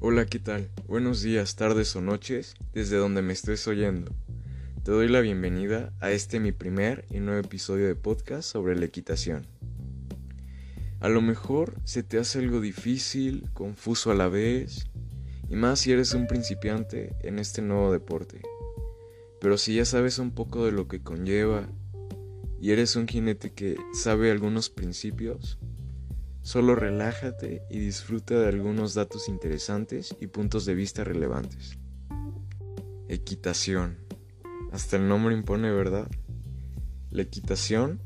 Hola, ¿qué tal? Buenos días, tardes o noches, desde donde me estés oyendo. Te doy la bienvenida a este mi primer y nuevo episodio de podcast sobre la equitación. A lo mejor se te hace algo difícil, confuso a la vez, y más si eres un principiante en este nuevo deporte. Pero si ya sabes un poco de lo que conlleva y eres un jinete que sabe algunos principios, Solo relájate y disfruta de algunos datos interesantes y puntos de vista relevantes. Equitación. Hasta el nombre impone, ¿verdad? La equitación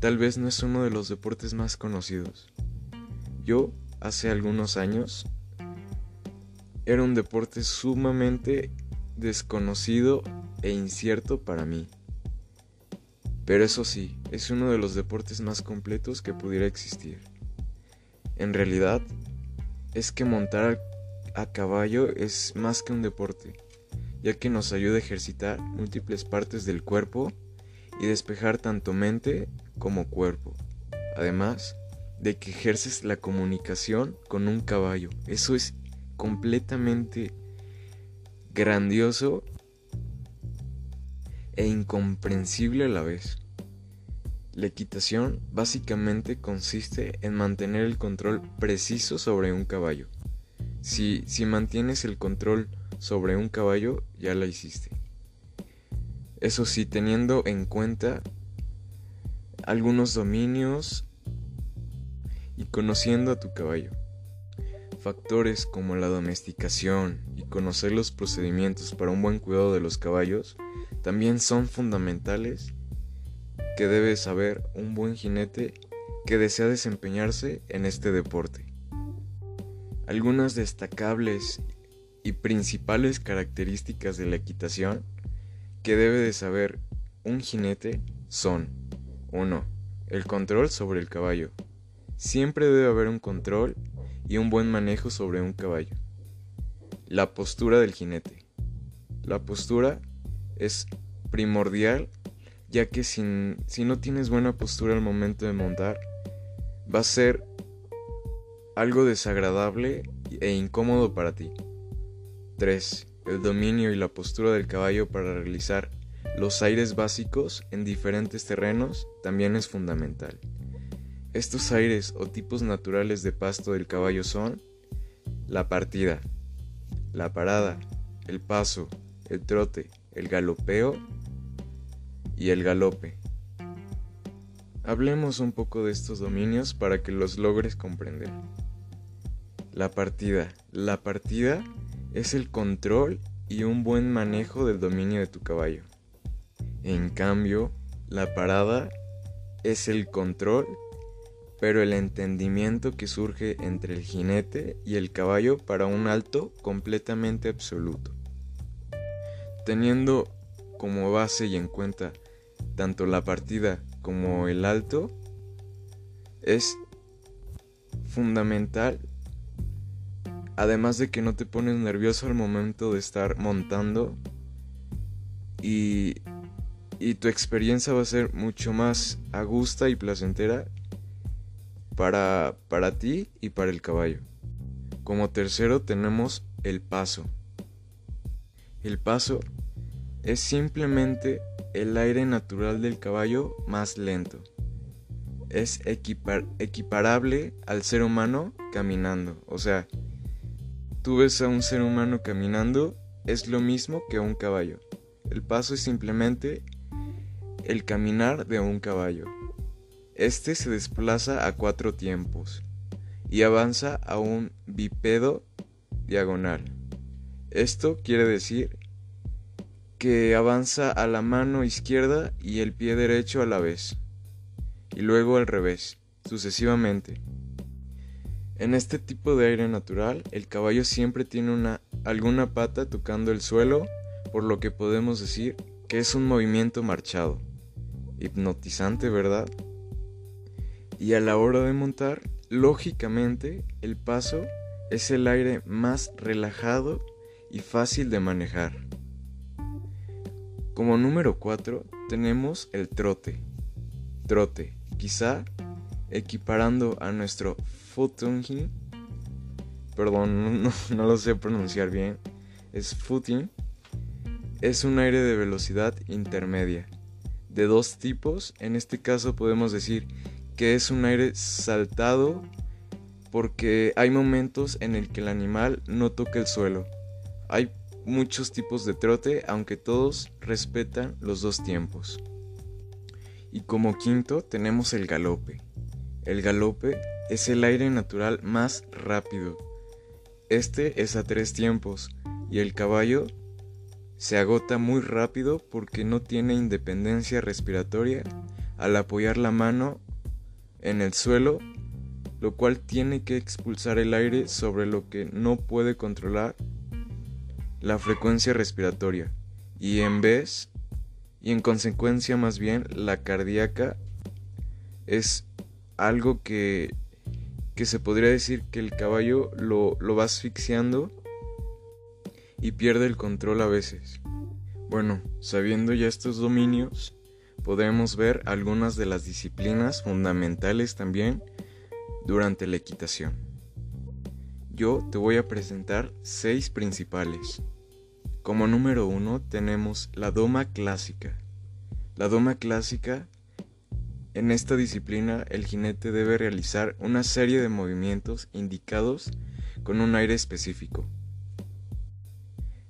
tal vez no es uno de los deportes más conocidos. Yo, hace algunos años, era un deporte sumamente desconocido e incierto para mí. Pero eso sí, es uno de los deportes más completos que pudiera existir. En realidad, es que montar a caballo es más que un deporte, ya que nos ayuda a ejercitar múltiples partes del cuerpo y despejar tanto mente como cuerpo. Además de que ejerces la comunicación con un caballo. Eso es completamente grandioso e incomprensible a la vez. La equitación básicamente consiste en mantener el control preciso sobre un caballo. Si, si mantienes el control sobre un caballo, ya la hiciste. Eso sí, teniendo en cuenta algunos dominios y conociendo a tu caballo. Factores como la domesticación y conocer los procedimientos para un buen cuidado de los caballos también son fundamentales que debe saber un buen jinete que desea desempeñarse en este deporte. Algunas destacables y principales características de la equitación que debe de saber un jinete son 1. El control sobre el caballo. Siempre debe haber un control y un buen manejo sobre un caballo. La postura del jinete. La postura es primordial ya que si, no tienes buena postura al momento de montar, va a ser algo desagradable e incómodo para ti. 3. El dominio y la postura del caballo para realizar los aires básicos en diferentes terrenos también es fundamental. Estos aires o tipos naturales de pasto del caballo son la partida, la parada, el paso, el trote, el galopeo y el galope. Hablemos un poco de estos dominios para que los logres comprender. La partida. La partida es el control y un buen manejo del dominio de tu caballo. En cambio, la parada es el control, pero el entendimiento que surge entre el jinete y el caballo para un alto completamente absoluto. Teniendo como base y en cuenta tanto la partida como el alto es fundamental además de que no te pones nervioso al momento de estar montando y, y tu experiencia va a ser mucho más agusta y placentera para, para ti y para el caballo. Como tercero tenemos el paso. El paso es simplemente el aire natural del caballo más lento. Es equiparable al ser humano caminando. O sea, tú ves a un ser humano caminando, es lo mismo que un caballo. El paso es simplemente el caminar de un caballo. Este se desplaza a cuatro tiempos y avanza a un bipedo diagonal. Esto quiere decir que avanza a la mano izquierda y el pie derecho a la vez, y luego al revés, sucesivamente. En este tipo de aire natural, el caballo siempre tiene una, alguna pata tocando el suelo, por lo que podemos decir que es un movimiento marchado. Hipnotizante, ¿verdad? Y a la hora de montar, lógicamente, el paso es el aire más relajado y fácil de manejar. Como número 4 tenemos el trote. Trote, quizá equiparando a nuestro footing, perdón, no, lo sé pronunciar bien, es footing, es un aire de velocidad intermedia, de dos tipos, en este caso podemos decir que es un aire saltado porque hay momentos en el que el animal no toca el suelo. Hay muchos tipos de trote, aunque todos respetan los dos tiempos. Y como quinto tenemos el galope. El galope es el aire natural más rápido. Este es a tres tiempos y el caballo se agota muy rápido porque no tiene independencia respiratoria al apoyar la mano en el suelo, lo cual tiene que expulsar el aire sobre lo que no puede controlar la frecuencia respiratoria y en vez y en consecuencia más bien la cardíaca es algo que, que se podría decir que el caballo lo, lo va asfixiando y pierde el control a veces. Bueno, sabiendo ya estos dominios, podemos ver algunas de las disciplinas fundamentales también durante la equitación. Yo te voy a presentar seis principales. Como número uno tenemos la doma clásica. La doma clásica, en esta disciplina el jinete debe realizar una serie de movimientos indicados con un aire específico.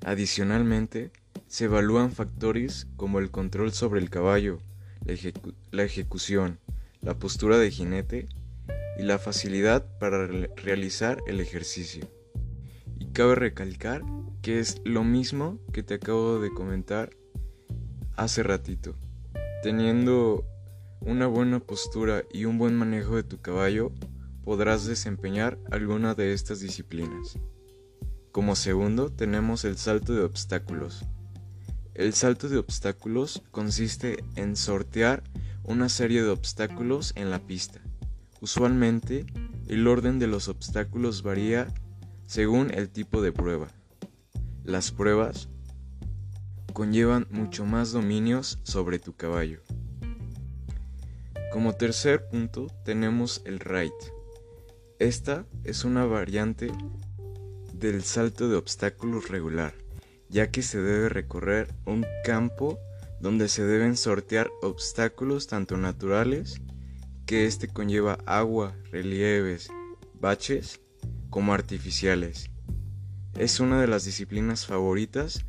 Adicionalmente, se evalúan factores como el control sobre el caballo, la, ejecución, la postura de jinete y la facilidad para realizar el ejercicio. Y cabe recalcar que es lo mismo que te acabo de comentar hace ratito. Teniendo una buena postura y un buen manejo de tu caballo, podrás desempeñar alguna de estas disciplinas. Como segundo tenemos el salto de obstáculos. El salto de obstáculos consiste en sortear una serie de obstáculos en la pista. Usualmente, el orden de los obstáculos varía según el tipo de prueba. Las pruebas conllevan mucho más dominios sobre tu caballo. Como tercer punto tenemos el ride. Esta es una variante del salto de obstáculos regular, ya que se debe recorrer un campo donde se deben sortear obstáculos tanto naturales, que éste conlleva agua, relieves, baches, como artificiales. Es una de las disciplinas favoritas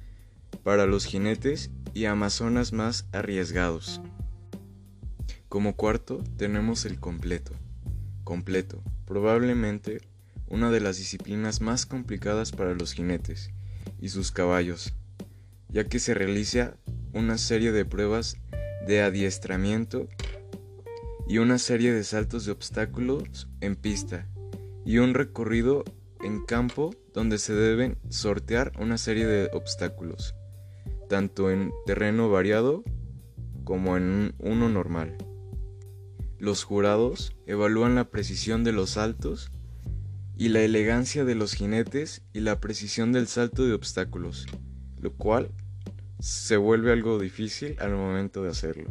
para los jinetes y amazonas más arriesgados. Como cuarto tenemos el completo. Completo, probablemente una de las disciplinas más complicadas para los jinetes y sus caballos, ya que se realiza una serie de pruebas de adiestramiento y una serie de saltos de obstáculos en pista y un recorrido en campo donde se deben sortear una serie de obstáculos, tanto en terreno variado como en uno normal. Los jurados evalúan la precisión de los saltos y la elegancia de los jinetes y la precisión del salto de obstáculos, lo cual se vuelve algo difícil al momento de hacerlo.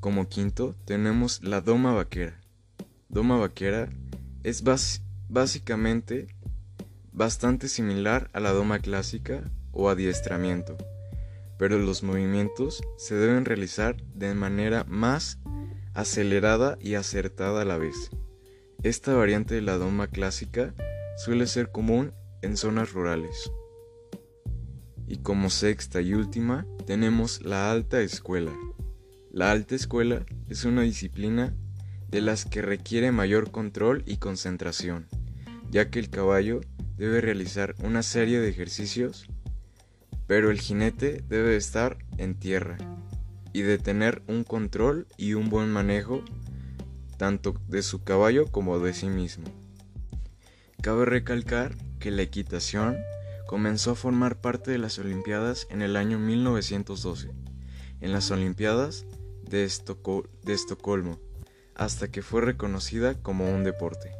Como quinto tenemos la doma vaquera. Doma vaquera es básicamente bastante similar a la doma clásica o adiestramiento, pero los movimientos se deben realizar de manera más acelerada y acertada a la vez. Esta variante de la doma clásica suele ser común en zonas rurales. Y como sexta y última tenemos la alta escuela. La alta escuela es una disciplina de las que requiere mayor control y concentración, ya que el caballo debe realizar una serie de ejercicios, pero el jinete debe estar en tierra y de tener un control y un buen manejo tanto de su caballo como de sí mismo. Cabe recalcar que la equitación comenzó a formar parte de las Olimpiadas en el año 1912, en las Olimpiadas de, Estocolmo, hasta que fue reconocida como un deporte.